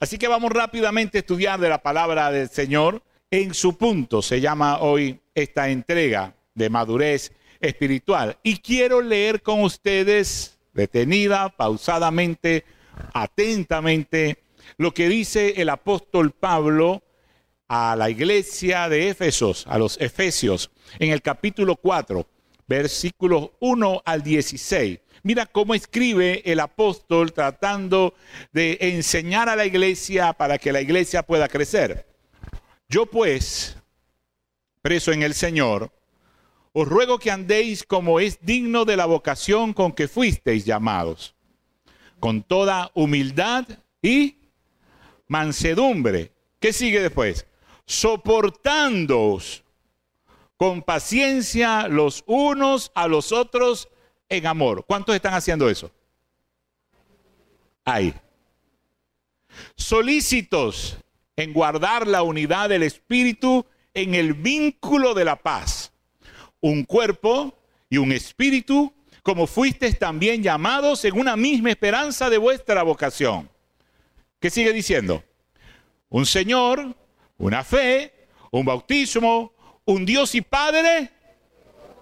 Así que vamos rápidamente a estudiar de la palabra del Señor. En su punto se llama hoy esta entrega de madurez espiritual. Y quiero leer con ustedes detenida, pausadamente, atentamente, lo que dice el apóstol Pablo a la iglesia de Éfesos, a los Efesios, en el capítulo 4, versículos 1 al 16. Mira cómo escribe el apóstol tratando de enseñar a la iglesia para que la iglesia pueda crecer. Yo pues, preso en el Señor, os ruego que andéis como es digno de la vocación con que fuisteis llamados, con toda humildad y mansedumbre. ¿Qué sigue después? Soportándoos con paciencia los unos a los otros en amor. ¿Cuántos están haciendo eso? Hay. Solícitos en guardar la unidad del Espíritu en el vínculo de la paz. Un cuerpo y un espíritu, como fuisteis también llamados en una misma esperanza de vuestra vocación. ¿Qué sigue diciendo? Un Señor, una fe, un bautismo, un Dios y Padre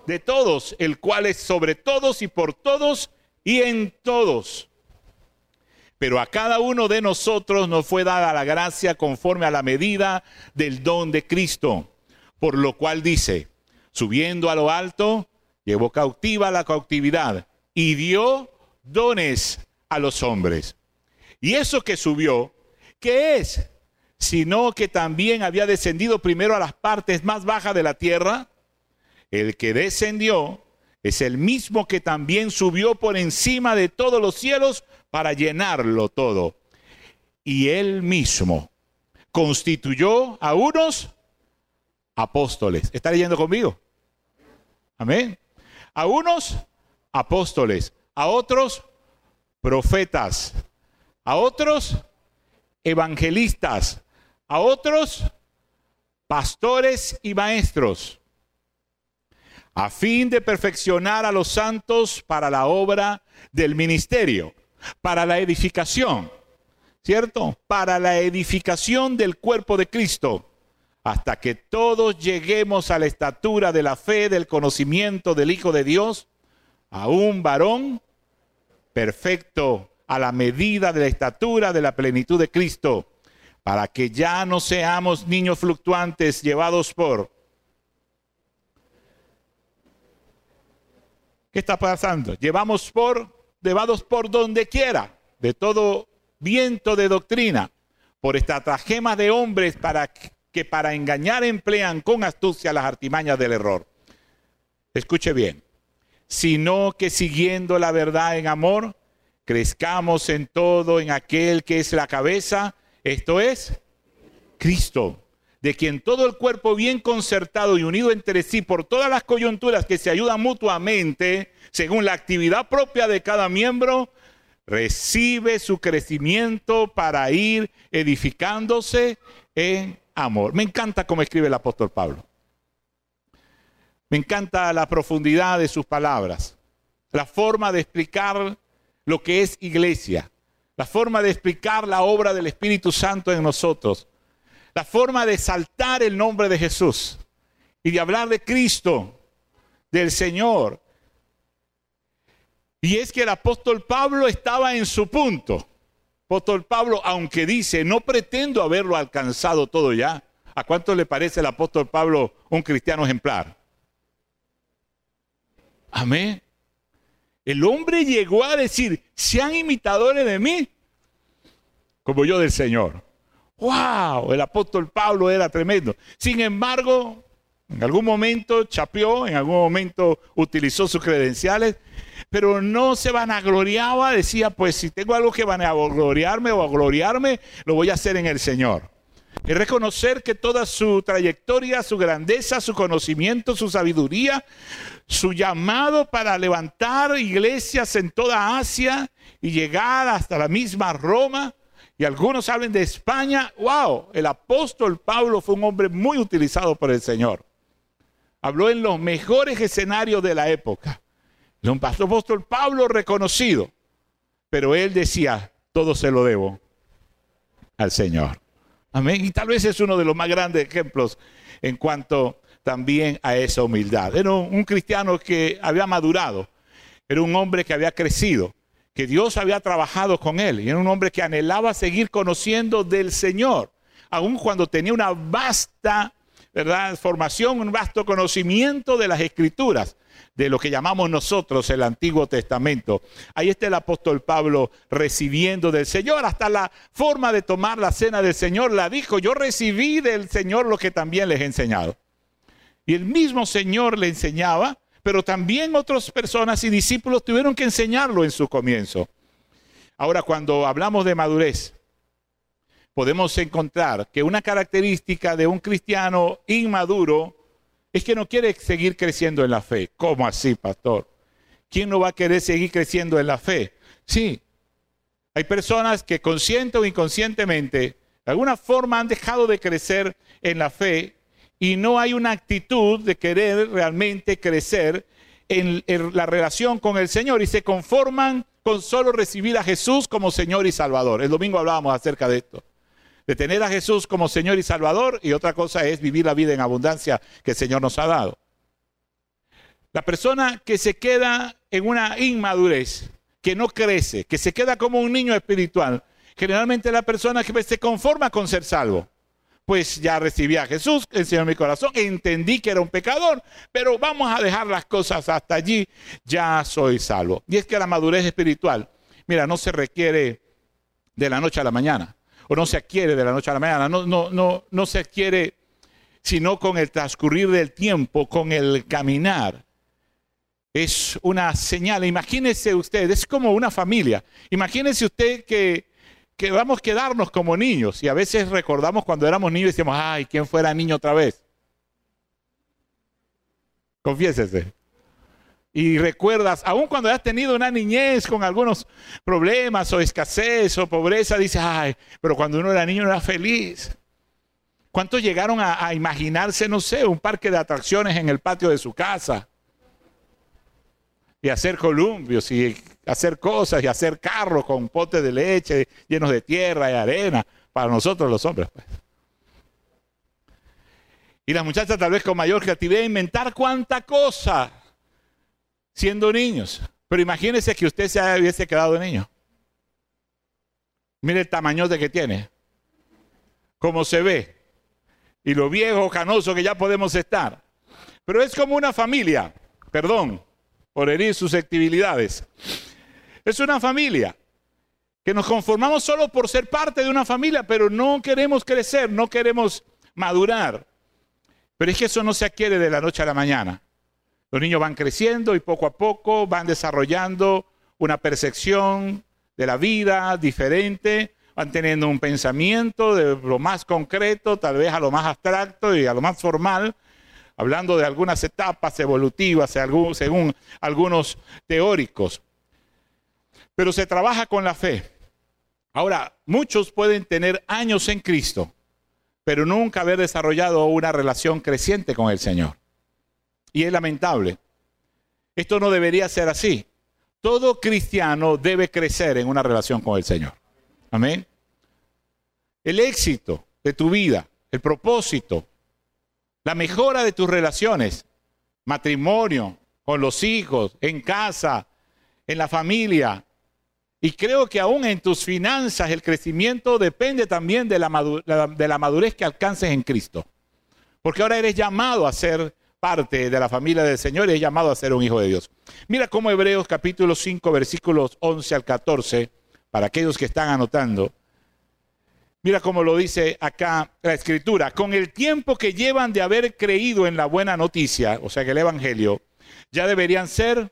de todos, el cual es sobre todos y por todos y en todos. Pero a cada uno de nosotros nos fue dada la gracia conforme a la medida del don de Cristo. Por lo cual dice, subiendo a lo alto, llevó cautiva la cautividad y dio dones a los hombres. Y eso que subió, ¿qué es? Sino que también había descendido primero a las partes más bajas de la tierra el que descendió es el mismo que también subió por encima de todos los cielos para llenarlo todo. Y él mismo constituyó a unos apóstoles. ¿Está leyendo conmigo? Amén. A unos apóstoles, a otros profetas, a otros evangelistas, a otros pastores y maestros a fin de perfeccionar a los santos para la obra del ministerio, para la edificación, ¿cierto? Para la edificación del cuerpo de Cristo, hasta que todos lleguemos a la estatura de la fe, del conocimiento del Hijo de Dios, a un varón perfecto a la medida de la estatura de la plenitud de Cristo, para que ya no seamos niños fluctuantes llevados por ¿Qué está pasando? Llevamos por, llevados por donde quiera, de todo viento de doctrina, por estratagemas de hombres para que para engañar emplean con astucia las artimañas del error. Escuche bien, sino que siguiendo la verdad en amor, crezcamos en todo en aquel que es la cabeza, esto es Cristo de quien todo el cuerpo bien concertado y unido entre sí por todas las coyunturas que se ayudan mutuamente, según la actividad propia de cada miembro, recibe su crecimiento para ir edificándose en amor. Me encanta cómo escribe el apóstol Pablo. Me encanta la profundidad de sus palabras, la forma de explicar lo que es iglesia, la forma de explicar la obra del Espíritu Santo en nosotros la forma de saltar el nombre de Jesús y de hablar de Cristo, del Señor. Y es que el apóstol Pablo estaba en su punto. Apóstol Pablo, aunque dice, no pretendo haberlo alcanzado todo ya. ¿A cuánto le parece el apóstol Pablo un cristiano ejemplar? Amén. El hombre llegó a decir, sean imitadores de mí, como yo del Señor. ¡Wow! El apóstol Pablo era tremendo. Sin embargo, en algún momento chapeó, en algún momento utilizó sus credenciales, pero no se vanagloriaba, decía, pues si tengo algo que vanagloriarme o gloriarme, lo voy a hacer en el Señor. Y reconocer que toda su trayectoria, su grandeza, su conocimiento, su sabiduría, su llamado para levantar iglesias en toda Asia y llegar hasta la misma Roma, y algunos hablan de España. ¡Wow! El apóstol Pablo fue un hombre muy utilizado por el Señor. Habló en los mejores escenarios de la época. El apóstol Pablo reconocido. Pero él decía, todo se lo debo al Señor. Amén. Y tal vez es uno de los más grandes ejemplos en cuanto también a esa humildad. Era un, cristiano que había madurado, era un hombre que había crecido, que Dios había trabajado con él, y era un hombre que anhelaba seguir conociendo del Señor, aun cuando tenía una vasta ¿verdad? formación, un vasto conocimiento de las escrituras de lo que llamamos nosotros el Antiguo Testamento. Ahí está el apóstol Pablo recibiendo del Señor, hasta la forma de tomar la cena del Señor la dijo, yo recibí del Señor lo que también les he enseñado. Y el mismo Señor le enseñaba, pero también otras personas y discípulos tuvieron que enseñarlo en su comienzo. Ahora, cuando hablamos de madurez, podemos encontrar que una característica de un cristiano inmaduro es que no quiere seguir creciendo en la fe. ¿Cómo así, pastor? ¿Quién no va a querer seguir creciendo en la fe? Sí, hay personas que consciente o inconscientemente, de alguna forma han dejado de crecer en la fe y no hay una actitud de querer realmente crecer en, la relación con el Señor y se conforman con solo recibir a Jesús como Señor y Salvador. El domingo hablábamos acerca de esto de tener a Jesús como Señor y Salvador y otra cosa es vivir la vida en abundancia que el Señor nos ha dado. La persona que se queda en una inmadurez, que no crece, que se queda como un niño espiritual, generalmente la persona que se conforma con ser salvo. Pues ya recibí a Jesús, enseñó mi corazón, entendí que era un pecador, pero vamos a dejar las cosas hasta allí, ya soy salvo. Y es que la madurez espiritual, mira, no se requiere de la noche a la mañana o no se adquiere de la noche a la mañana, no, no, no, no se adquiere sino con el transcurrir del tiempo, con el caminar. Es una señal. Imagínese usted, es como una familia. Imagínese usted que, que vamos a quedarnos como niños y a veces recordamos cuando éramos niños y decimos, ay, ¿quién fuera niño otra vez? Confiésese y recuerdas, aun cuando has tenido una niñez con algunos problemas o escasez o pobreza, dices, ay, pero cuando uno era niño era feliz. ¿Cuántos llegaron a, imaginarse, no sé, un parque de atracciones en el patio de su casa? Y hacer columpios y hacer cosas y hacer carros con potes de leche llenos de tierra y arena para nosotros los hombres. Pues. Y las muchachas tal vez con mayor creatividad inventar cuánta cosa siendo niños. Pero imagínese que usted se hubiese quedado niño. Mire el tamaño de que tiene. Cómo se ve. Y lo viejo, canoso que ya podemos estar. Pero es como una familia. Perdón por herir susceptibilidades. Es una familia que nos conformamos solo por ser parte de una familia, pero no queremos crecer, no queremos madurar. Pero es que eso no se adquiere de la noche a la mañana. Los niños van creciendo y poco a poco van desarrollando una percepción de la vida diferente, van teniendo un pensamiento de lo más concreto, tal vez a lo más abstracto y a lo más formal, hablando de algunas etapas evolutivas según, algunos teóricos. Pero se trabaja con la fe. Ahora, muchos pueden tener años en Cristo, pero nunca haber desarrollado una relación creciente con el Señor. Y es lamentable. Esto no debería ser así. Todo cristiano debe crecer en una relación con el Señor. Amén. El éxito de tu vida, el propósito, la mejora de tus relaciones, matrimonio, con los hijos, en casa, en la familia. Y creo que aún en tus finanzas el crecimiento depende también de la, de la madurez que alcances en Cristo. Porque ahora eres llamado a ser parte de la familia del Señor y es llamado a ser un hijo de Dios. Mira cómo Hebreos capítulo 5 versículos 11 al 14, para aquellos que están anotando, mira cómo lo dice acá la escritura, con el tiempo que llevan de haber creído en la buena noticia, o sea que el Evangelio, ya deberían ser,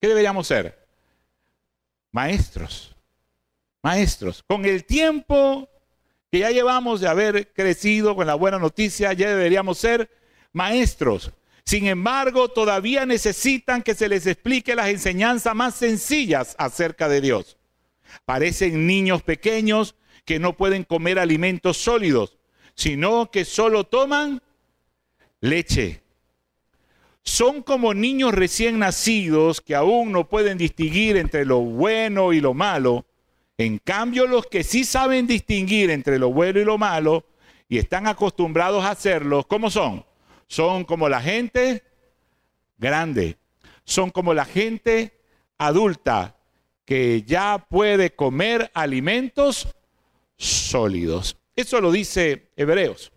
¿qué deberíamos ser? Maestros, maestros. Con el tiempo que ya llevamos de haber crecido con la buena noticia, ya deberíamos ser maestros. Sin embargo, todavía necesitan que se les explique las enseñanzas más sencillas acerca de Dios. Parecen niños pequeños que no pueden comer alimentos sólidos, sino que solo toman leche. Son como niños recién nacidos que aún no pueden distinguir entre lo bueno y lo malo En cambio, los que sí saben distinguir entre lo bueno y lo malo y están acostumbrados a hacerlo, ¿cómo son? Son como la gente grande, son como la gente adulta que ya puede comer alimentos sólidos. Eso lo dice Hebreos.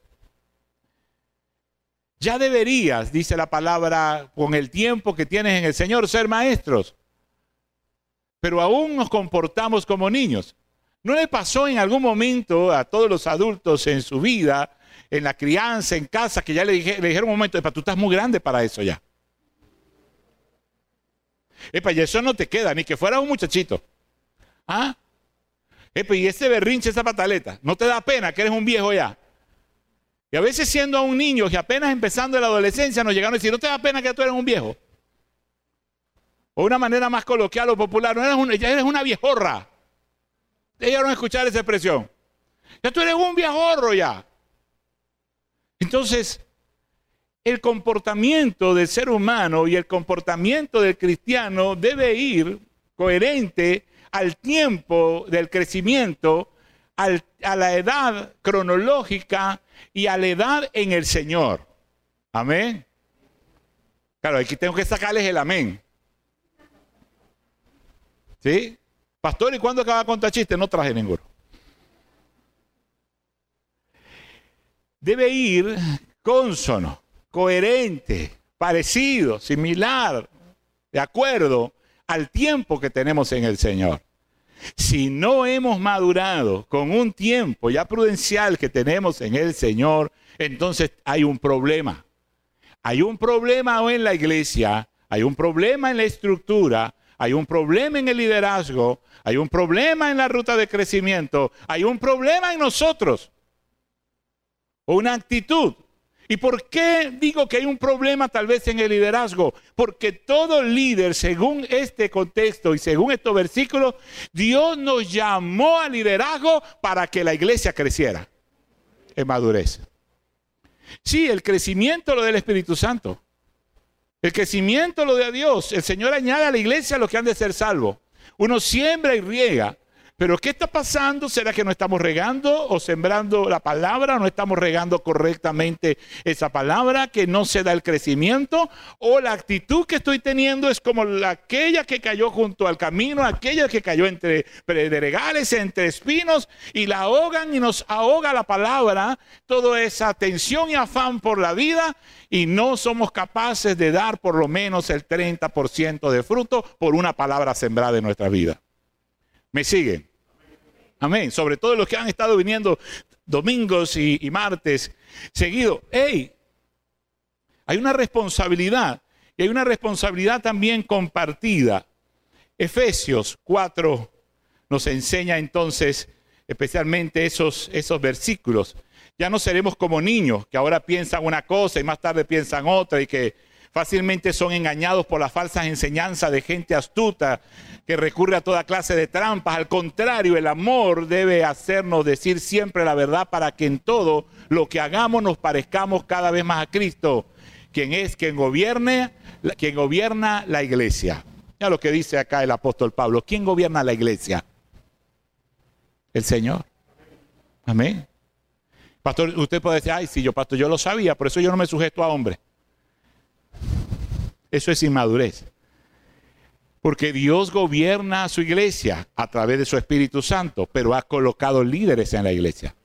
Ya deberías, dice la palabra, con el tiempo que tienes en el Señor, ser maestros. Pero aún nos comportamos como niños. ¿No le pasó en algún momento a todos los adultos en su vida, en la crianza, en casa, que ya le, dije, le dijeron un momento, Epa, tú estás muy grande para eso ya? Epa, y eso no te queda, ni que fuera un muchachito. ¿Ah? Epa, y ese berrinche, esa pataleta, ¿no te da pena que eres un viejo ya? Y a veces siendo un niño y apenas empezando la adolescencia nos llegaron a decir, ¿no te da pena que tú eres un viejo? O una manera más coloquial o popular, no eres una, ya eres una viejorra. Llegaron a escuchar esa expresión. Ya tú eres un viejorro ya. Entonces, el comportamiento del ser humano y el comportamiento del cristiano debe ir coherente al tiempo del crecimiento, a la edad cronológica y a la edad en el Señor. Amén. Claro, aquí tengo que sacarles el amén. ¿Sí? Pastor, ¿y cuándo acaba de contar chiste? No traje ninguno. Debe ir consono, coherente, parecido, similar, de acuerdo al tiempo que tenemos en el Señor. Si no hemos madurado con un tiempo ya prudencial que tenemos en el Señor, entonces hay un problema. Hay un problema en la iglesia, hay un problema en la estructura, hay un problema en el liderazgo, hay un problema en la ruta de crecimiento, hay un problema en nosotros. Una actitud ¿Y por qué digo que hay un problema tal vez en el liderazgo? Porque todo líder, según este contexto y según estos versículos, Dios nos llamó al liderazgo para que la iglesia creciera en madurez. Sí, el crecimiento lo del Espíritu Santo. El crecimiento lo de Dios. El Señor añade a la iglesia lo que han de ser salvos. Uno siembra y riega. Pero ¿qué está pasando? ¿Será que no estamos regando o sembrando la palabra? ¿No estamos regando correctamente esa palabra? ¿Que no se da el crecimiento? ¿O la actitud que estoy teniendo es como aquella que cayó junto al camino, aquella que cayó entre predregales, entre espinos y la ahogan y nos ahoga la palabra? Toda esa tensión y afán por la vida y no somos capaces de dar por lo menos el 30% de fruto por una palabra sembrada en nuestra vida. ¿Me siguen? Amén. Sobre todo los que han estado viniendo domingos y, martes seguido. ¡Hey! Hay una responsabilidad y hay una responsabilidad también compartida. Efesios 4 nos enseña entonces especialmente esos, esos versículos. Ya no seremos como niños que ahora piensan una cosa y más tarde piensan otra y que fácilmente son engañados por las falsas enseñanzas de gente astuta que recurre a toda clase de trampas. Al contrario, el amor debe hacernos decir siempre la verdad para que en todo lo que hagamos nos parezcamos cada vez más a Cristo, quien es quien gobierne, quien gobierna la iglesia. Ya lo que dice acá el apóstol Pablo, ¿quién gobierna la iglesia? El Señor. Amén. Pastor, usted puede decir, ay, sí, yo, pastor, yo lo sabía, por eso yo no me sujeto a hombres. Eso es inmadurez. Porque Dios gobierna a su iglesia a través de su Espíritu Santo, pero ha colocado líderes en la iglesia.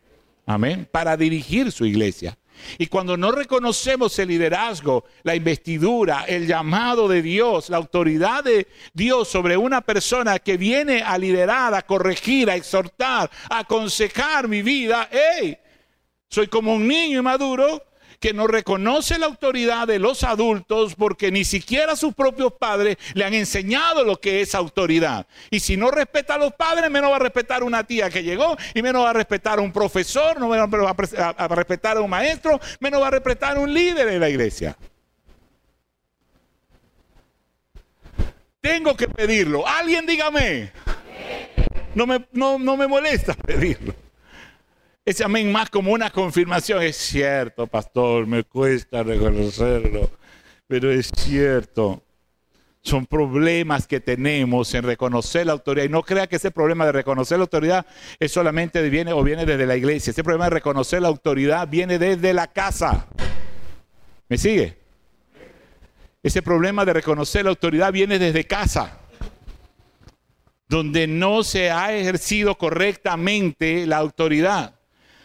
Amén. Para dirigir su iglesia. Y cuando no reconocemos el liderazgo, la investidura, el llamado de Dios, la autoridad de Dios sobre una persona que viene a liderar, a corregir, a exhortar, a aconsejar mi vida, hey, soy como un niño inmaduro que no reconoce la autoridad de los adultos porque ni siquiera sus propios padres le han enseñado lo que es autoridad. Y si no respeta a los padres, menos va a respetar a una tía que llegó y menos va a respetar a un profesor, no va a respetar a un maestro, menos va a respetar a un líder en la iglesia. Tengo que pedirlo. Alguien dígame. No me, no me molesta pedirlo. Ese amén más como una confirmación. Es cierto, pastor, me cuesta reconocerlo, pero es cierto. Son problemas que tenemos en reconocer la autoridad. Y no crea que ese problema de reconocer la autoridad es solamente viene o viene desde la iglesia. Ese problema de reconocer la autoridad viene desde la casa. ¿Me sigue? Ese problema de reconocer la autoridad viene desde casa, donde no se ha ejercido correctamente la autoridad.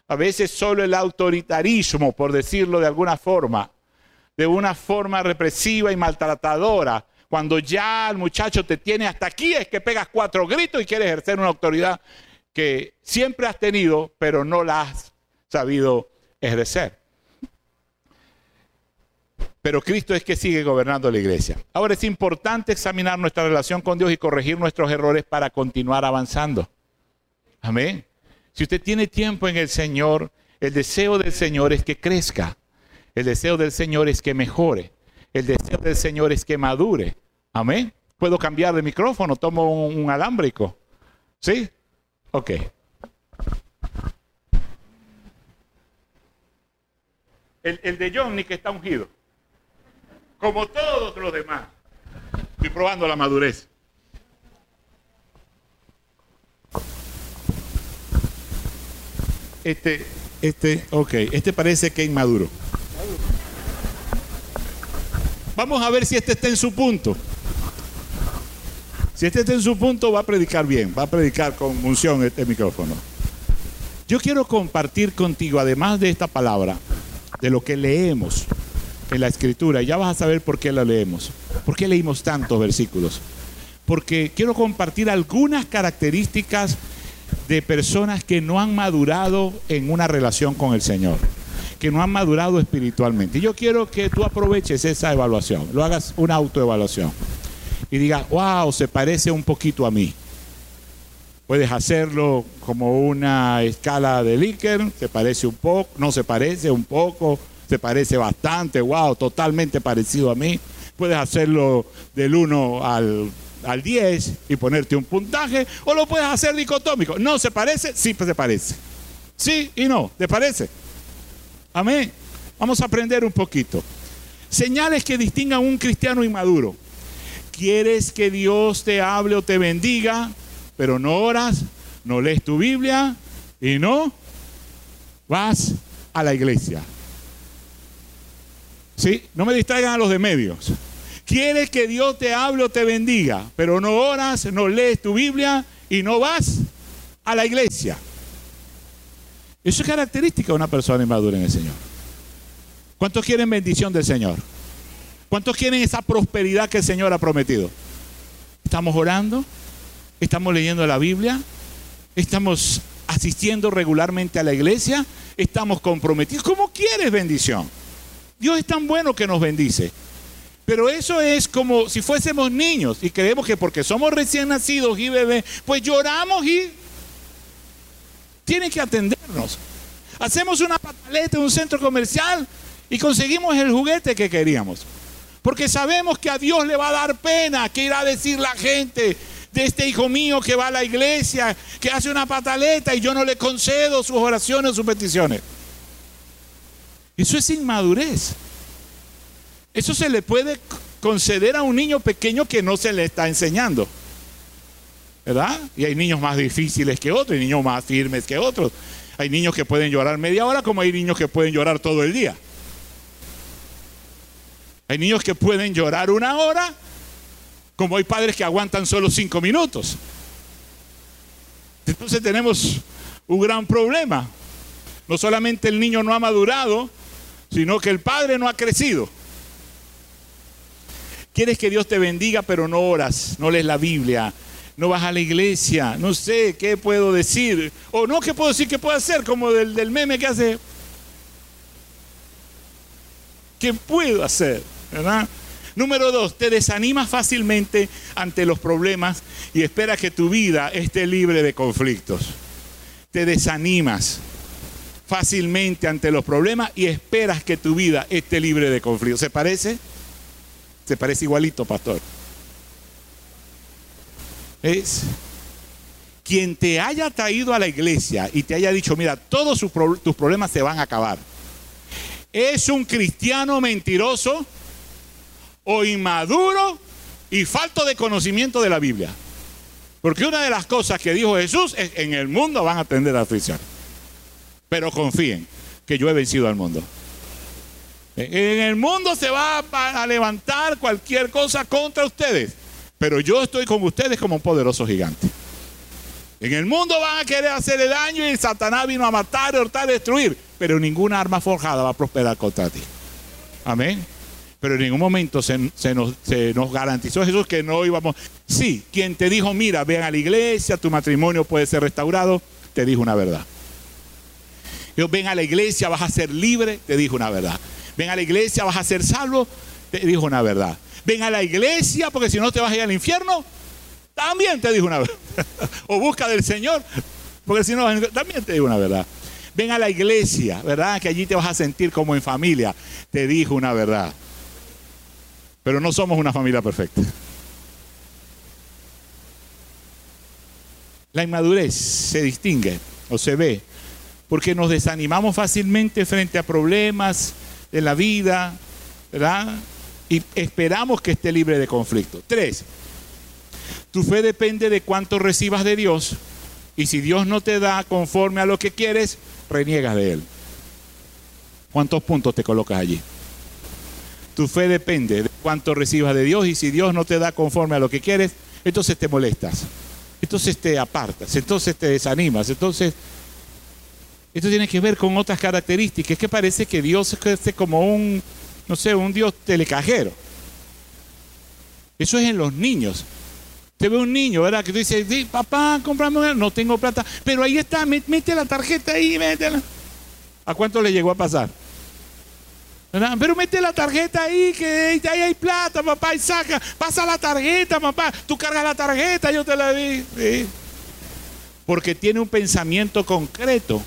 A veces solo el autoritarismo, por decirlo de alguna forma, de una forma represiva y maltratadora, cuando ya el muchacho te tiene hasta aquí, es que pegas cuatro gritos y quieres ejercer una autoridad que siempre has tenido, pero no la has sabido ejercer. Pero Cristo es que sigue gobernando la iglesia. Ahora es importante examinar nuestra relación con Dios y corregir nuestros errores para continuar avanzando. Amén. Si usted tiene tiempo en el Señor, el deseo del Señor es que crezca. El deseo del Señor es que mejore. El deseo del Señor es que madure. Amén. ¿Puedo cambiar de micrófono? ¿Tomo un, alámbrico? ¿Sí? Ok. El, el de Johnny que está ungido. Como todos los demás. Estoy probando la madurez. Este, este, ok, este parece que es inmaduro. Vamos a ver si este está en su punto. Si este está en su punto, va a predicar bien, va a predicar con unción este micrófono. Yo quiero compartir contigo, además de esta palabra, de lo que leemos en la escritura. Ya vas a saber por qué la leemos. ¿Por qué leímos tantos versículos? Porque quiero compartir algunas características de personas que no han madurado en una relación con el Señor que no han madurado espiritualmente. Y yo quiero que tú aproveches esa evaluación, lo hagas una autoevaluación y digas, wow, se parece un poquito a mí. Puedes hacerlo como una escala de Likert, se parece un poco, no se parece un poco, se parece bastante, wow, totalmente parecido a mí. Puedes hacerlo del 1 al, al 10 y ponerte un puntaje, o lo puedes hacer dicotómico. No se parece, sí se parece. Sí y no, ¿te parece? Amén. Vamos a aprender un poquito. Señales que distingan un cristiano inmaduro. ¿Quieres que Dios te hable o te bendiga, pero no oras, no lees tu Biblia y no vas a la iglesia? ¿Sí? No me distraigan a los de medios. ¿Quieres que Dios te hable o te bendiga, pero no oras, no lees tu Biblia y no vas a la iglesia? Eso es característica de una persona inmadura en el Señor. ¿Cuántos quieren bendición del Señor? ¿Cuántos quieren esa prosperidad que el Señor ha prometido? ¿Estamos orando? ¿Estamos leyendo la Biblia? ¿Estamos asistiendo regularmente a la iglesia? ¿Estamos comprometidos? ¿Cómo quieres bendición? Dios es tan bueno que nos bendice. Pero eso es como si fuésemos niños y creemos que porque somos recién nacidos y bebés, pues lloramos y tiene que atendernos. Hacemos una pataleta en un centro comercial y conseguimos el juguete que queríamos. Porque sabemos que a Dios le va a dar pena, que irá a decir la gente de este hijo mío que va a la iglesia, que hace una pataleta y yo no le concedo sus oraciones, sus peticiones. Eso es inmadurez. Eso se le puede conceder a un niño pequeño que no se le está enseñando. ¿verdad? Y hay niños más difíciles que otros, hay niños más firmes que otros. Hay niños que pueden llorar media hora como hay niños que pueden llorar todo el día. Hay niños que pueden llorar una hora como hay padres que aguantan solo cinco minutos. Entonces tenemos un gran problema. No solamente el niño no ha madurado, sino que el padre no ha crecido. Quieres que Dios te bendiga, pero no oras, no lees la Biblia, no vas a la iglesia, no sé qué puedo decir, o no qué puedo decir que puedo hacer, como del, del meme que hace. ¿Qué puedo hacer? ¿Verdad? Número dos, te desanimas fácilmente ante los problemas y esperas que tu vida esté libre de conflictos. Te desanimas fácilmente ante los problemas y esperas que tu vida esté libre de conflictos. ¿Se parece? Se parece igualito, pastor es quien te haya traído a la iglesia y te haya dicho, mira, todos tus problemas se van a acabar. ¿Es un cristiano mentiroso o inmaduro y falto de conocimiento de la Biblia. Porque una de las cosas que dijo Jesús es, en el mundo van a tender a aflicción. Pero confíen que yo he vencido al mundo. En el mundo se va a levantar cualquier cosa contra ustedes. Pero yo estoy con ustedes como un poderoso gigante. En el mundo van a querer hacerle daño y Satanás vino a matar, hurtar, destruir. Pero ninguna arma forjada va a prosperar contra ti. Amén. Pero en ningún momento se, nos, se, nos, garantizó Jesús que no íbamos. Sí, quien te dijo, mira, ven a la iglesia, tu matrimonio puede ser restaurado, te dijo una verdad. Yo, ven a la iglesia, vas a ser libre, te dijo una verdad. Ven a la iglesia, vas a ser salvo, te dijo una verdad. Ven a la iglesia, porque si no te vas a ir al infierno, también te dijo una verdad. o busca del Señor, porque si no, también te dijo una verdad. Ven a la iglesia, ¿verdad? Que allí te vas a sentir como en familia. Te dijo una verdad. Pero no somos una familia perfecta. La inmadurez se distingue o se ve porque nos desanimamos fácilmente frente a problemas de la vida, ¿verdad? Y esperamos que esté libre de conflicto. Tres, tu fe depende de cuánto recibas de Dios y si Dios no te da conforme a lo que quieres, reniegas de Él. ¿Cuántos puntos te colocas allí? Tu fe depende de cuánto recibas de Dios y si Dios no te da conforme a lo que quieres, entonces te molestas, entonces te apartas, entonces te desanimas, entonces esto tiene que ver con otras características. Es que parece que Dios es como un, no sé, un Dios telecajero. Eso es en los niños. Te ve un niño, ¿verdad? Que tú dices, papá, comprame no tengo plata. Pero ahí está, mete la tarjeta ahí, métela. ¿A cuánto le llegó a pasar? Pero mete la tarjeta ahí, que ahí hay plata, papá, y saca. Pasa la tarjeta, papá. Tú cargas la tarjeta, yo te la di. Porque tiene un pensamiento concreto.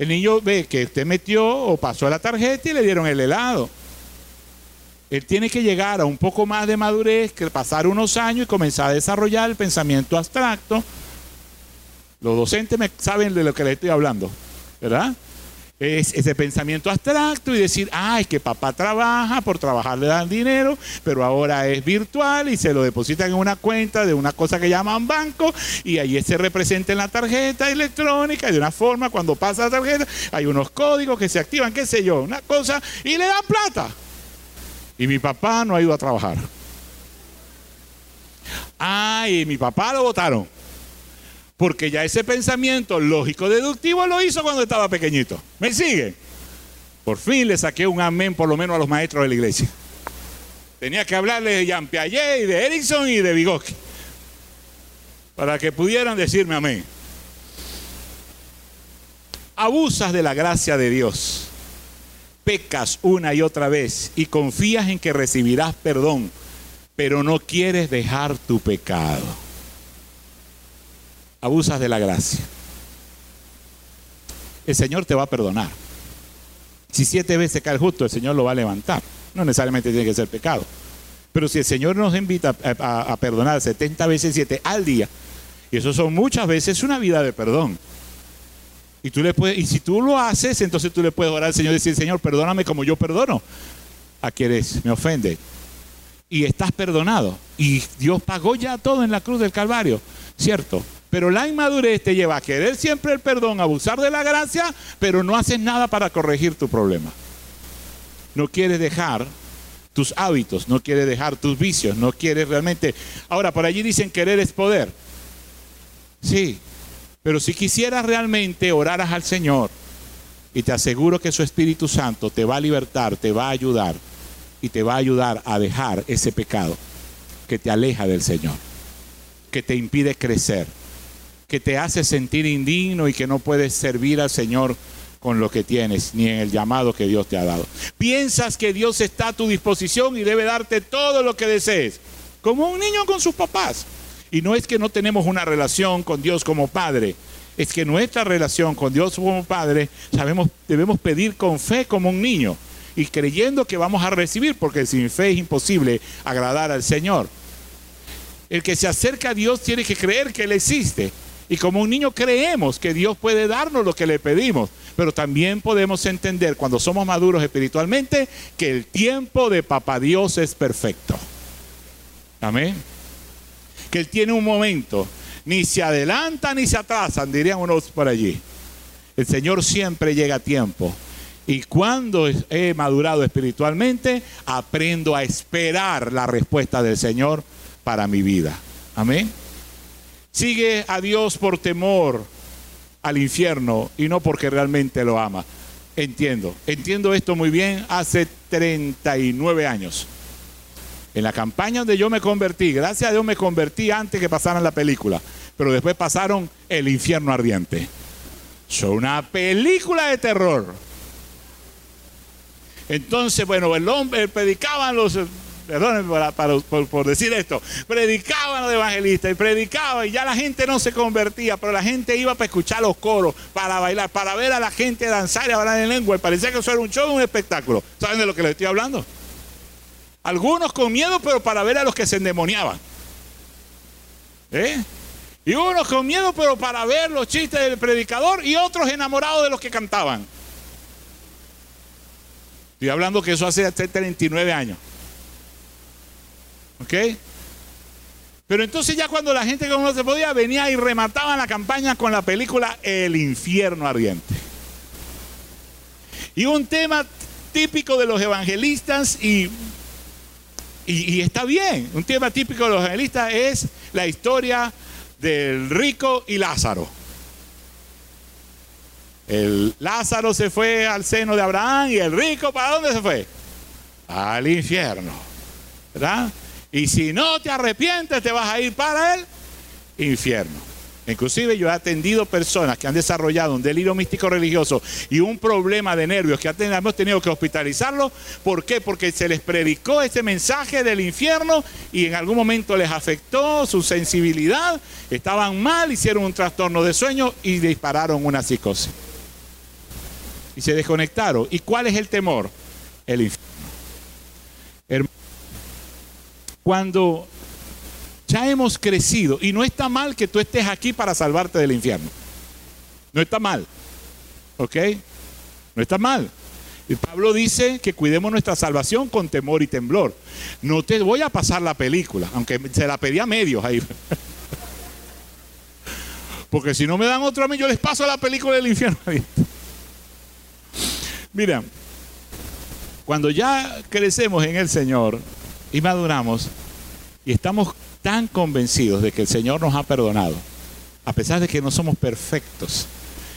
El niño ve que usted metió o pasó la tarjeta y le dieron el helado. Él tiene que llegar a un poco más de madurez, que pasar unos años y comenzar a desarrollar el pensamiento abstracto. Los docentes me saben de lo que les estoy hablando, ¿verdad? Es ese pensamiento abstracto y decir, ay, que papá trabaja, por trabajar le dan dinero, pero ahora es virtual y se lo depositan en una cuenta de una cosa que llaman banco y ahí se representa en la tarjeta electrónica y de una forma, cuando pasa la tarjeta, hay unos códigos que se activan, qué sé yo, una cosa, y le dan plata. Y mi papá no ha ido a trabajar. Ay, mi papá lo votaron. Porque ya ese pensamiento lógico-deductivo lo hizo cuando estaba pequeñito. ¿Me sigue? Por fin le saqué un amén por lo menos a los maestros de la iglesia. Tenía que hablarle de Jean Piaget y de Erickson y de Vygotsky. Para que pudieran decirme amén. Abusas de la gracia de Dios. Pecas una y otra vez y confías en que recibirás perdón, pero no quieres dejar tu pecado abusas de la gracia. El Señor te va a perdonar. Si siete veces cae el justo, el Señor lo va a levantar. No necesariamente tiene que ser pecado. Pero si el Señor nos invita a, perdonar 70 veces 7 al día, y eso son muchas veces una vida de perdón. Y, tú le puedes, y si tú lo haces, entonces tú le puedes orar al Señor y decir, Señor, perdóname como yo perdono a quienes me ofende. Y estás perdonado. Y Dios pagó ya todo en la cruz del Calvario, ¿cierto? Pero la inmadurez te lleva a querer siempre el perdón, a abusar de la gracia, pero no haces nada para corregir tu problema. No quieres dejar tus hábitos, no quieres dejar tus vicios, no quieres realmente... Ahora, por allí dicen querer es poder. Sí, pero si quisieras realmente oraras al Señor, y te aseguro que su Espíritu Santo te va a libertar, te va a ayudar, y te va a ayudar a dejar ese pecado que te aleja del Señor, que te impide crecer que te hace sentir indigno y que no puedes servir al Señor con lo que tienes, ni en el llamado que Dios te ha dado. Piensas que Dios está a tu disposición y debe darte todo lo que desees, como un niño con sus papás. Y no es que no tenemos una relación con Dios como Padre, es que nuestra relación con Dios como Padre, sabemos, debemos pedir con fe como un niño y creyendo que vamos a recibir, porque sin fe es imposible agradar al Señor. El que se acerca a Dios tiene que creer que Él existe y como un niño creemos que Dios puede darnos lo que le pedimos, pero también podemos entender cuando somos maduros espiritualmente que el tiempo de Papá Dios es perfecto. Amén. Que Él tiene un momento. Ni se adelanta ni se atrasan, dirían unos por allí. El Señor siempre llega a tiempo. Y cuando he madurado espiritualmente, aprendo a esperar la respuesta del Señor para mi vida. Amén. Sigue a Dios por temor al infierno y no porque realmente lo ama. Entiendo, entiendo esto muy bien hace 39 años. En la campaña donde yo me convertí, gracias a Dios me convertí antes que pasaran la película, pero después pasaron El infierno ardiente. Es una película de terror. Entonces, bueno, el hombre predicaban los perdónenme por, decir esto, predicaban los evangelistas y predicaban y ya la gente no se convertía, pero la gente iba para escuchar los coros, para bailar, para ver a la gente danzar y hablar en lengua. Y parecía que eso era un show, un espectáculo. ¿Saben de lo que les estoy hablando? Algunos con miedo, pero para ver a los que se endemoniaban. ¿Eh? Y unos con miedo, pero para ver los chistes del predicador y otros enamorados de los que cantaban. Estoy hablando que eso hace 39 años. ¿Ok? Pero entonces ya cuando la gente como no se podía, venía y remataban la campaña con la película El infierno ardiente. Y un tema típico de los evangelistas y, y, está bien, un tema típico de los evangelistas es la historia del rico y Lázaro. El Lázaro se fue al seno de Abraham y el rico, ¿para dónde se fue? Al infierno. ¿Verdad? Y si no te arrepientes, te vas a ir para el infierno. Inclusive yo he atendido personas que han desarrollado un delirio místico religioso y un problema de nervios que hemos tenido que hospitalizarlo. ¿Por qué? Porque se les predicó ese mensaje del infierno y en algún momento les afectó su sensibilidad, estaban mal, hicieron un trastorno de sueño y dispararon una psicosis. Y se desconectaron. ¿Y cuál es el temor? El infierno cuando ya hemos crecido, y no está mal que tú estés aquí para salvarte del infierno. No está mal. ¿Ok? No está mal. Y Pablo dice que cuidemos nuestra salvación con temor y temblor. No te voy a pasar la película, aunque se la pedí a medios ahí. Porque si no me dan otro a mí, yo les paso la película del infierno. Mira, cuando ya crecemos en el Señor, y maduramos y estamos tan convencidos de que el Señor nos ha perdonado, a pesar de que no somos perfectos,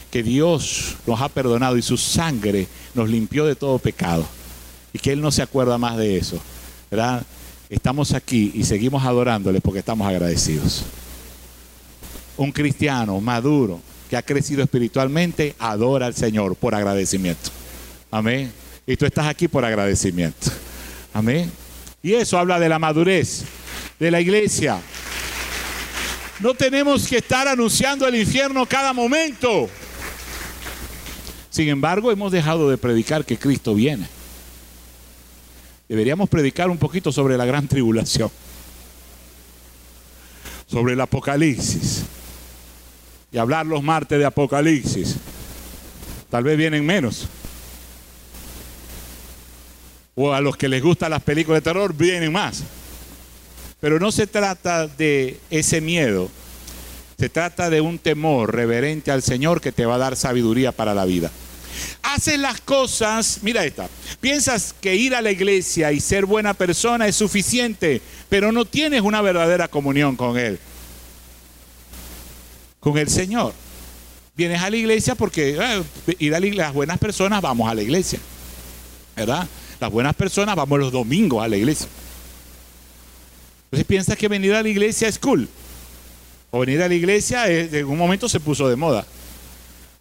que Dios nos ha perdonado y su sangre nos limpió de todo pecado y que Él no se acuerda más de eso, ¿verdad? Estamos aquí y seguimos adorándole porque estamos agradecidos. Un cristiano maduro que ha crecido espiritualmente adora al Señor por agradecimiento. Amén. Y tú estás aquí por agradecimiento. Amén. Y eso habla de la madurez de la iglesia. No tenemos que estar anunciando el infierno cada momento. Sin embargo, hemos dejado de predicar que Cristo viene. Deberíamos predicar un poquito sobre la gran tribulación, sobre el Apocalipsis, y hablar los martes de Apocalipsis. Tal vez vienen menos o a los que les gustan las películas de terror vienen más. Pero no se trata de ese miedo, se trata de un temor reverente al Señor que te va a dar sabiduría para la vida. Haces las cosas, mira esta, piensas que ir a la iglesia y ser buena persona es suficiente, pero no tienes una verdadera comunión con Él, con el Señor. Vienes a la iglesia porque eh, ir a las buenas personas vamos a la iglesia, ¿verdad? Las buenas personas vamos los domingos a la iglesia. Entonces piensas que venir a la iglesia es cool. O venir a la iglesia en un momento se puso de moda.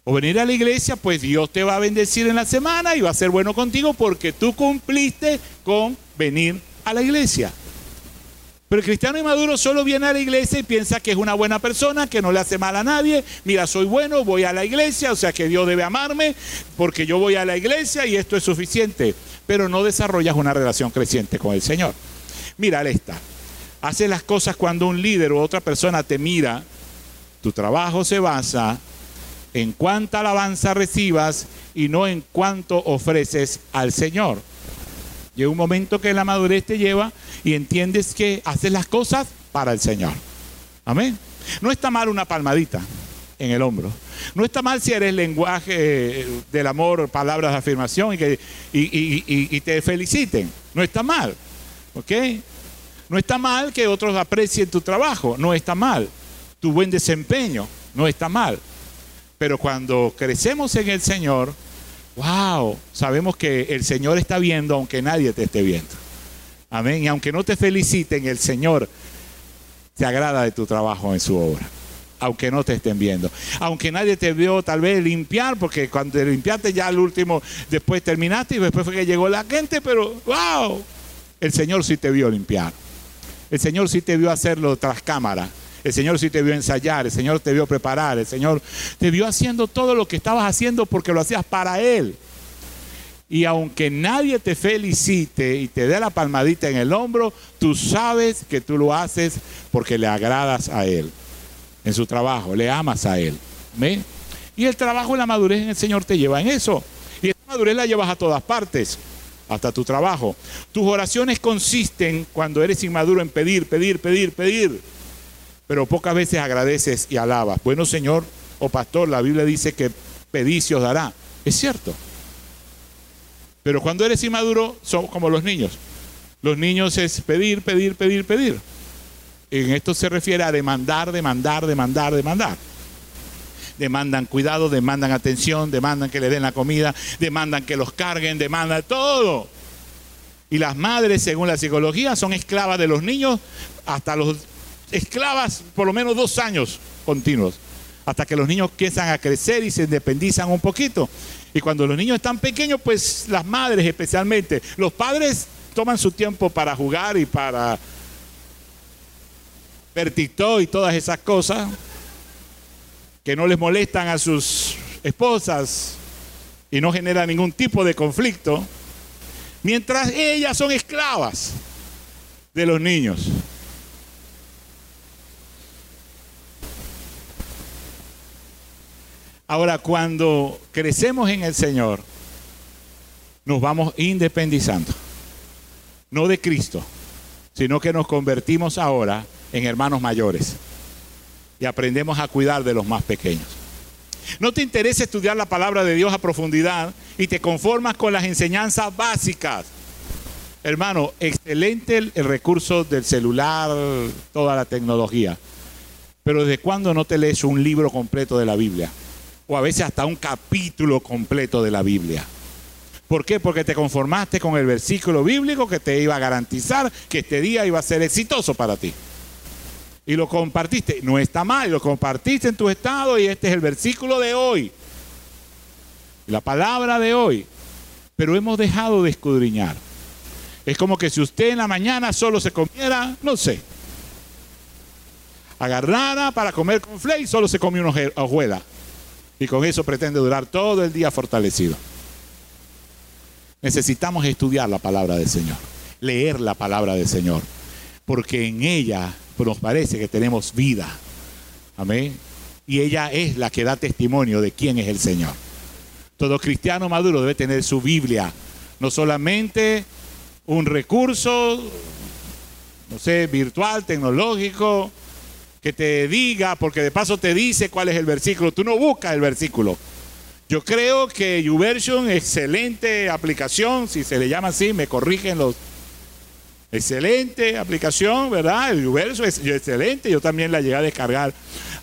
O venir a la iglesia, pues Dios te va a bendecir en la semana y va a ser bueno contigo porque tú cumpliste con venir a la iglesia. Pero el cristiano inmaduro solo viene a la iglesia y piensa que es una buena persona, que no le hace mal a nadie. Mira, soy bueno, voy a la iglesia, o sea que Dios debe amarme porque yo voy a la iglesia y esto es suficiente. Pero no desarrollas una relación creciente con el Señor. Mira esta. Haces las cosas cuando un líder u otra persona te mira. Tu trabajo se basa en cuánta alabanza recibas y no en cuánto ofreces al Señor. Llega un momento que la madurez te lleva y entiendes que haces las cosas para el Señor. Amén. No está mal una palmadita en el hombro. No está mal si eres lenguaje eh, del amor, palabras de afirmación y, que, y, te feliciten. No está mal. ¿Ok? No está mal que otros aprecien tu trabajo. No está mal. Tu buen desempeño. No está mal. Pero cuando crecemos en el Señor, wow, sabemos que el Señor está viendo aunque nadie te esté viendo. Amén. Y aunque no te feliciten, el Señor se agrada de tu trabajo en su obra. Aunque no te estén viendo. Aunque nadie te vio tal vez limpiar, porque cuando te limpiaste ya al último, después terminaste y después fue que llegó la gente, pero wow, el Señor sí te vio limpiar. El Señor sí te vio hacerlo tras cámara. El Señor sí te vio ensayar, el Señor te vio preparar, el Señor te vio haciendo todo lo que estabas haciendo porque lo hacías para Él. Y aunque nadie te felicite y te dé la palmadita en el hombro, tú sabes que tú lo haces porque le agradas a Él. En su trabajo, le amas a Él. Y el trabajo y la madurez en el Señor te lleva en eso. Y esa madurez la llevas a todas partes, hasta tu trabajo. Tus oraciones consisten, cuando eres inmaduro, en pedir, pedir, pedir, pedir pero pocas veces agradeces y alabas. Bueno, Señor o pastor, la Biblia dice que pedís y os dará. Es cierto. Pero cuando eres inmaduro, son como los niños. Los niños es pedir, pedir, pedir, pedir. En esto se refiere a demandar, demandar, demandar, demandar. Demandan cuidado, demandan atención, demandan que le den la comida, demandan que los carguen, demandan todo. Y las madres, según la psicología, son esclavas de los niños hasta los esclavas por lo menos dos años continuos, hasta que los niños empiezan a crecer y se independizan un poquito. Y cuando los niños están pequeños, pues las madres especialmente, los padres toman su tiempo para jugar y para ver y todas esas cosas que no les molestan a sus esposas y no genera ningún tipo de conflicto, mientras ellas son esclavas de los niños. Ahora, cuando crecemos en el Señor, nos vamos independizando. No de Cristo, sino que nos convertimos ahora en hermanos mayores y aprendemos a cuidar de los más pequeños. No te interesa estudiar la palabra de Dios a profundidad y te conformas con las enseñanzas básicas. Hermano, excelente el, recurso del celular, toda la tecnología. Pero ¿desde cuándo no te lees un libro completo de la Biblia? O a veces hasta un capítulo completo de la Biblia. ¿Por qué? Porque te conformaste con el versículo bíblico que te iba a garantizar que este día iba a ser exitoso para ti. Y lo compartiste. No está mal, lo compartiste en tu estado y este es el versículo de hoy. La palabra de hoy. Pero hemos dejado de escudriñar. Es como que si usted en la mañana solo se comiera, no sé, agarrara para comer con flake solo se come una hojuela. Y con eso pretende durar todo el día fortalecido. Necesitamos estudiar la palabra del Señor, leer la palabra del Señor, porque en ella nos parece que tenemos vida. Amén. Y ella es la que da testimonio de quién es el Señor. Todo cristiano maduro debe tener su Biblia, no solamente un recurso, no sé, virtual, tecnológico, que te diga, porque de paso te dice cuál es el versículo. Tú no buscas el versículo. Yo creo que YouVersion, excelente aplicación, si se le llama así, me corrigen los. Excelente aplicación, ¿verdad? El YouVersion es excelente. Yo también la llegué a descargar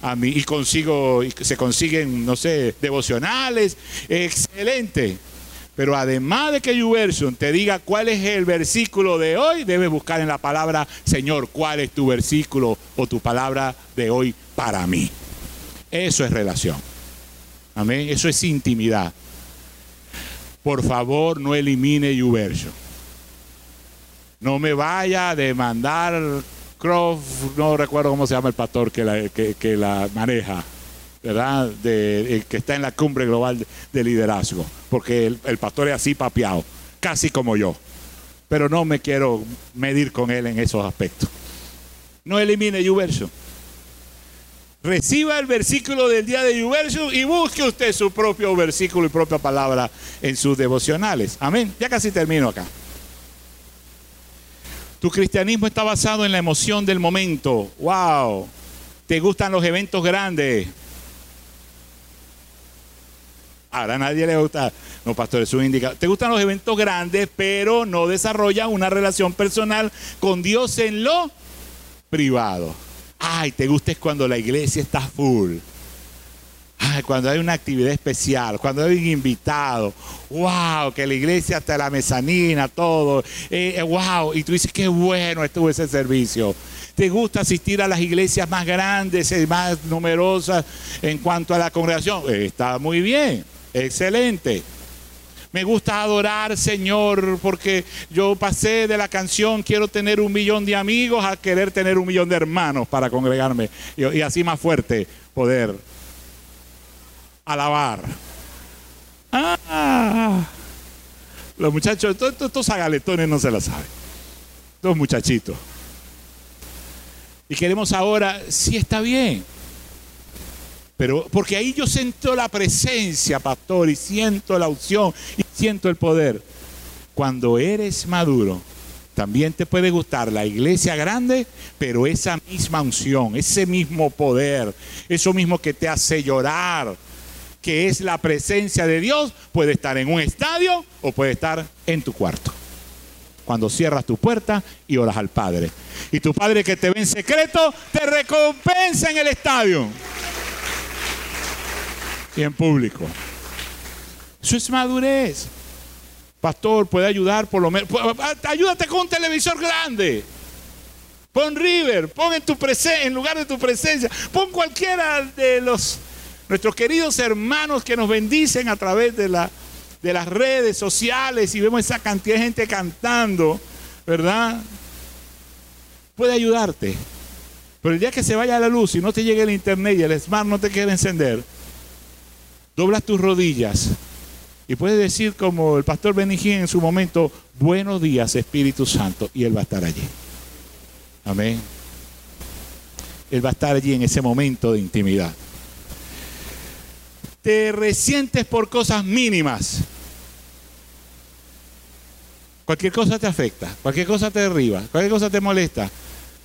a mí y consigo, y se consiguen, no sé, devocionales. Excelente. Pero además de que YouVersion te diga cuál es el versículo de hoy, debes buscar en la palabra, Señor, cuál es tu versículo o tu palabra de hoy para mí. Eso es relación. Amén. Eso es intimidad. Por favor, no elimine YouVersion. No me vaya a demandar Croft, no recuerdo cómo se llama el pastor que la, que la maneja. ¿Verdad? De, que está en la cumbre global de, liderazgo, porque el, pastor es así papeado, casi como yo, pero no me quiero medir con él en esos aspectos. No elimine Yuverso. Reciba el versículo del día de Yuverso y busque usted su propio versículo y propia palabra en sus devocionales. Amén. Ya casi termino acá. Tu cristianismo está basado en la emoción del momento. ¡Wow! ¿Te gustan los eventos grandes? Ahora a nadie le gusta. No, pastor, es un indicador. Te gustan los eventos grandes, pero no desarrollan una relación personal con Dios en lo privado. Ay, te gusta es cuando la iglesia está full. Ay, cuando hay una actividad especial, cuando hay un invitado, wow, que la iglesia hasta la mezanina, todo, eh, eh, wow, y tú dices, qué bueno estuvo ese servicio. ¿Te gusta asistir a las iglesias más grandes y más numerosas en cuanto a la congregación? está muy bien, excelente. Me gusta adorar, Señor, porque yo pasé de la canción quiero tener un millón de amigos a querer tener un millón de hermanos para congregarme y, así más fuerte poder alabar. Ah, los muchachos, estos agaletones no se la saben. Dos muchachitos. Y queremos ahora, sí está bien. Pero porque ahí yo siento la presencia, pastor, y siento la unción, y siento el poder. Cuando eres maduro, también te puede gustar la iglesia grande, pero esa misma unción, ese mismo poder, eso mismo que te hace llorar, que es la presencia de Dios, puede estar en un estadio o puede estar en tu cuarto. Cuando cierras tu puerta y oras al Padre. Y tu Padre que te ve en secreto, te recompensa en el estadio. Y en público. Eso es madurez. Pastor, puede ayudar por lo menos. Ayúdate con un televisor grande. Pon River, pon en tu en lugar de tu presencia, pon cualquiera de los nuestros queridos hermanos que nos bendicen a través de, la, de las redes sociales y vemos esa cantidad de gente cantando, ¿verdad? Puede ayudarte. Pero el día que se vaya la luz y no te llegue el internet y el smart no te quiere encender, doblas tus rodillas y puedes decir como el pastor Benijín en su momento, buenos días Espíritu Santo, y Él va a estar allí. Amén. Él va a estar allí en ese momento de intimidad te resientes por cosas mínimas. Cualquier cosa te afecta, cualquier cosa te derriba, cualquier cosa te molesta.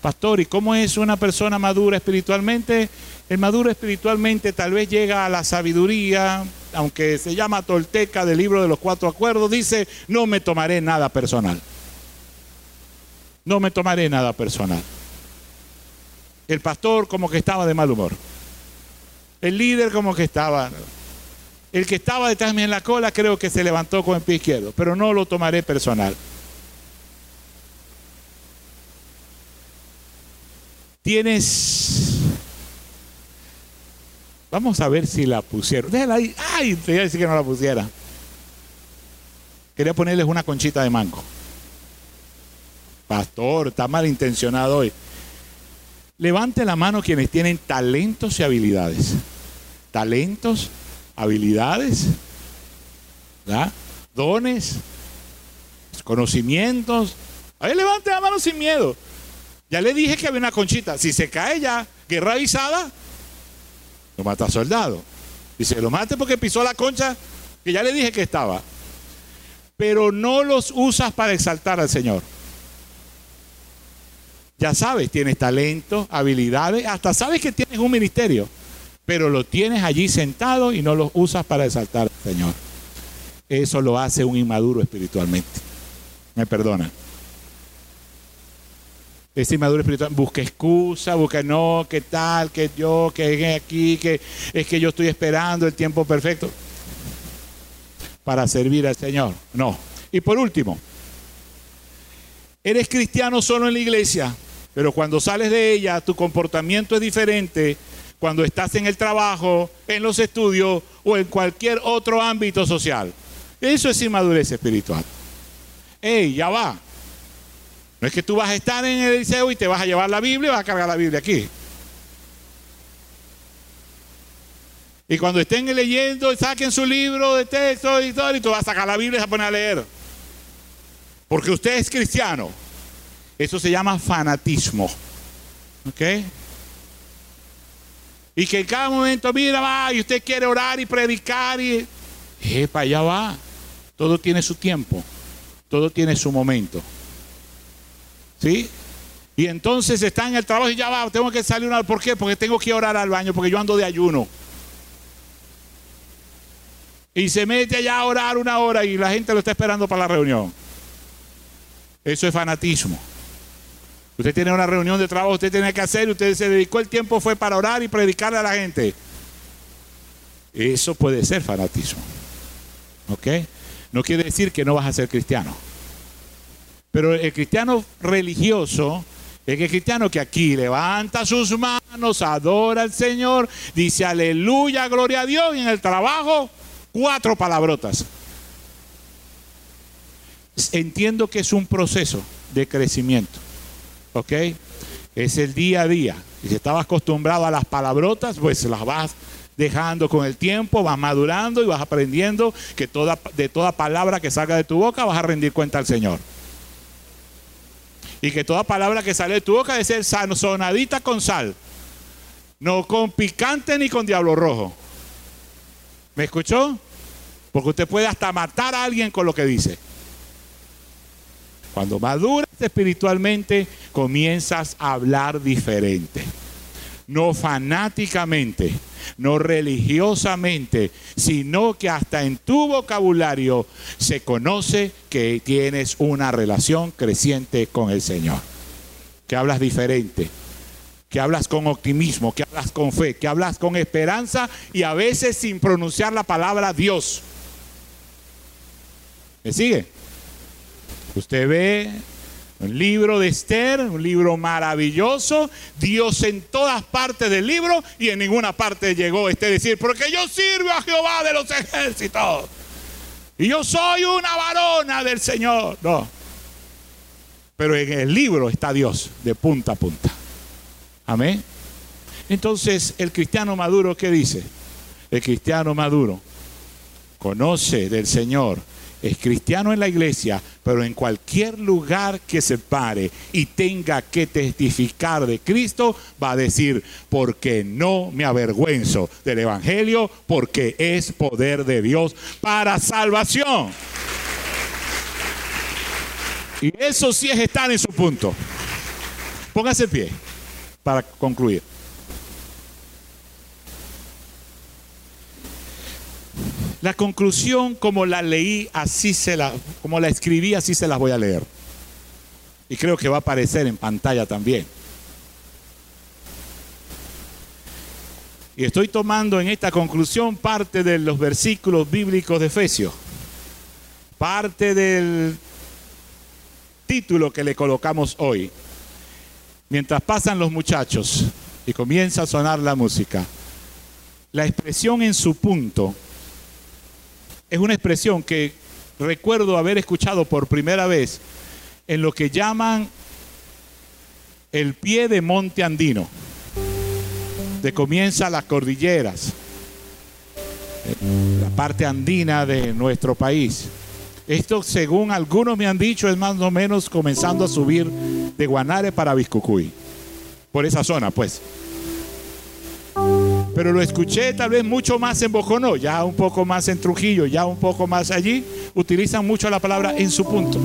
Pastor, ¿y cómo es una persona madura espiritualmente? El maduro espiritualmente tal vez llega a la sabiduría, aunque se llama Tolteca del libro de los cuatro acuerdos, dice, no me tomaré nada personal. No me tomaré nada personal. El pastor como que estaba de mal humor. El líder como que estaba. El que estaba detrás de mí en la cola creo que se levantó con el pie izquierdo, pero no lo tomaré personal. Tienes... Vamos a ver si la pusieron. Déjala ahí. Ay, te iba a decir que no la pusiera. Quería ponerles una conchita de mango. Pastor, está malintencionado hoy. Levante la mano quienes tienen talentos y habilidades. Talentos, habilidades, dones, conocimientos. A ver, levante la mano sin miedo. Ya le dije que había una conchita. Si se cae ya, guerra avisada, lo mata soldado. Dice, lo mate porque pisó la concha que ya le dije que estaba. Pero no los usas para exaltar al Señor. Ya sabes, tienes talento, habilidades, hasta sabes que tienes un ministerio, pero lo tienes allí sentado y no lo usas para exaltar al Señor. Eso lo hace un inmaduro espiritualmente. Me perdona. Ese inmaduro espiritual busca excusa, busca no, qué tal, que yo, que aquí, que es que yo estoy esperando el tiempo perfecto para servir al Señor. No. Y por último, eres cristiano solo en la iglesia. Pero cuando sales de ella, tu comportamiento es diferente cuando estás en el trabajo, en los estudios o en cualquier otro ámbito social. Eso es inmadurez espiritual. ¡Ey, ya va! No es que tú vas a estar en el liceo y te vas a llevar la Biblia y vas a cargar la Biblia aquí. Y cuando estén leyendo, saquen su libro de texto y todo, y tú vas a sacar la Biblia y vas a poner a leer. Porque usted es cristiano. Eso se llama fanatismo. ¿Ok? Y que en cada momento, mira, va, y usted quiere orar y predicar y... Epa, allá va. Todo tiene su tiempo. Todo tiene su momento. ¿Sí? Y entonces está en el trabajo y ya va, tengo que salir una ¿Por qué? Porque tengo que orar al baño, porque yo ando de ayuno. Y se mete allá a orar una hora y la gente lo está esperando para la reunión. Eso es fanatismo. Usted tiene una reunión de trabajo, usted tiene que hacer, usted se dedicó el tiempo fue para orar y predicarle a la gente. Eso puede ser fanatismo. ¿Ok? No quiere decir que no vas a ser cristiano. Pero el cristiano religioso es el cristiano que aquí levanta sus manos, adora al Señor, dice aleluya, gloria a Dios, y en el trabajo, cuatro palabrotas. Entiendo que es un proceso de crecimiento. ¿Ok? Es el día a día. Y si estabas acostumbrado a las palabrotas, pues las vas dejando con el tiempo, vas madurando y vas aprendiendo que toda, de toda palabra que salga de tu boca vas a rendir cuenta al Señor. Y que toda palabra que sale de tu boca debe ser sonadita con sal. No con picante ni con diablo rojo. ¿Me escuchó? Porque usted puede hasta matar a alguien con lo que dice. Cuando maduras espiritualmente, comienzas a hablar diferente. No fanáticamente, no religiosamente, sino que hasta en tu vocabulario se conoce que tienes una relación creciente con el Señor. Que hablas diferente, que hablas con optimismo, que hablas con fe, que hablas con esperanza y a veces sin pronunciar la palabra Dios. ¿Me sigue? Usted ve un libro de Esther, un libro maravilloso, Dios en todas partes del libro y en ninguna parte llegó este decir, porque yo sirvo a Jehová de los ejércitos y yo soy una varona del Señor. No. Pero en el libro está Dios de punta a punta. Amén. Entonces, el cristiano maduro, ¿qué dice? El cristiano maduro conoce del Señor es cristiano en la iglesia, pero en cualquier lugar que se pare y tenga que testificar de Cristo, va a decir, porque no me avergüenzo del Evangelio, porque es poder de Dios para salvación. Y eso sí es estar en su punto. Póngase pie para concluir. La conclusión, como la leí, así se la, como la escribí, así se las voy a leer. Y creo que va a aparecer en pantalla también. Y estoy tomando en esta conclusión parte de los versículos bíblicos de Efesios. Parte del título que le colocamos hoy. Mientras pasan los muchachos y comienza a sonar la música, la expresión en su punto es una expresión que recuerdo haber escuchado por primera vez en lo que llaman el pie de monte andino, de comienza las cordilleras, la parte andina de nuestro país. Esto, según algunos me han dicho, es más o menos comenzando a subir de Guanare para Biscucuy, por esa zona, pues pero lo escuché tal vez mucho más en Boconó, ya un poco más en Trujillo, ya un poco más allí, utilizan mucho la palabra en su punto.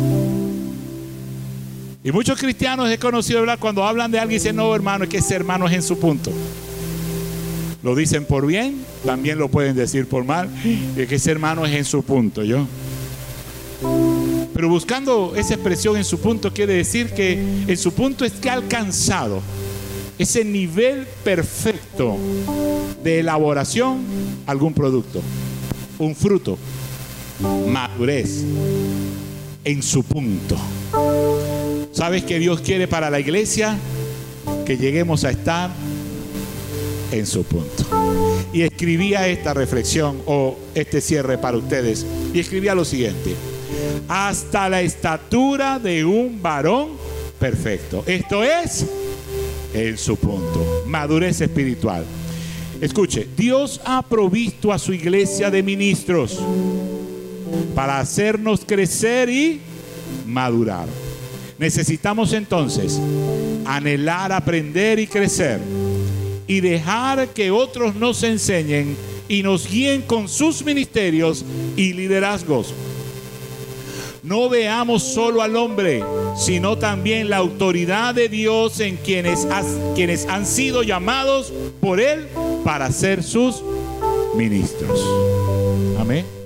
Y muchos cristianos he conocido hablar cuando hablan de alguien dicen, no hermano, es que ese hermano es en su punto. Lo dicen por bien, también lo pueden decir por mal, es que ese hermano es en su punto, yo. Pero buscando esa expresión en su punto quiere decir que en su punto es que ha alcanzado ese nivel perfecto de elaboración algún producto, un fruto, madurez en su punto. ¿Sabes que Dios quiere para la iglesia? Que lleguemos a estar en su punto. Y escribía esta reflexión o este cierre para ustedes. Y escribía lo siguiente. Hasta la estatura de un varón perfecto. Esto es en su punto. Madurez espiritual. Escuche, Dios ha provisto a su iglesia de ministros para hacernos crecer y madurar. Necesitamos entonces anhelar, aprender y crecer y dejar que otros nos enseñen y nos guíen con sus ministerios y liderazgos. No veamos solo al hombre, sino también la autoridad de Dios en quienes, quienes han sido llamados por Él para ser sus ministros. Amén.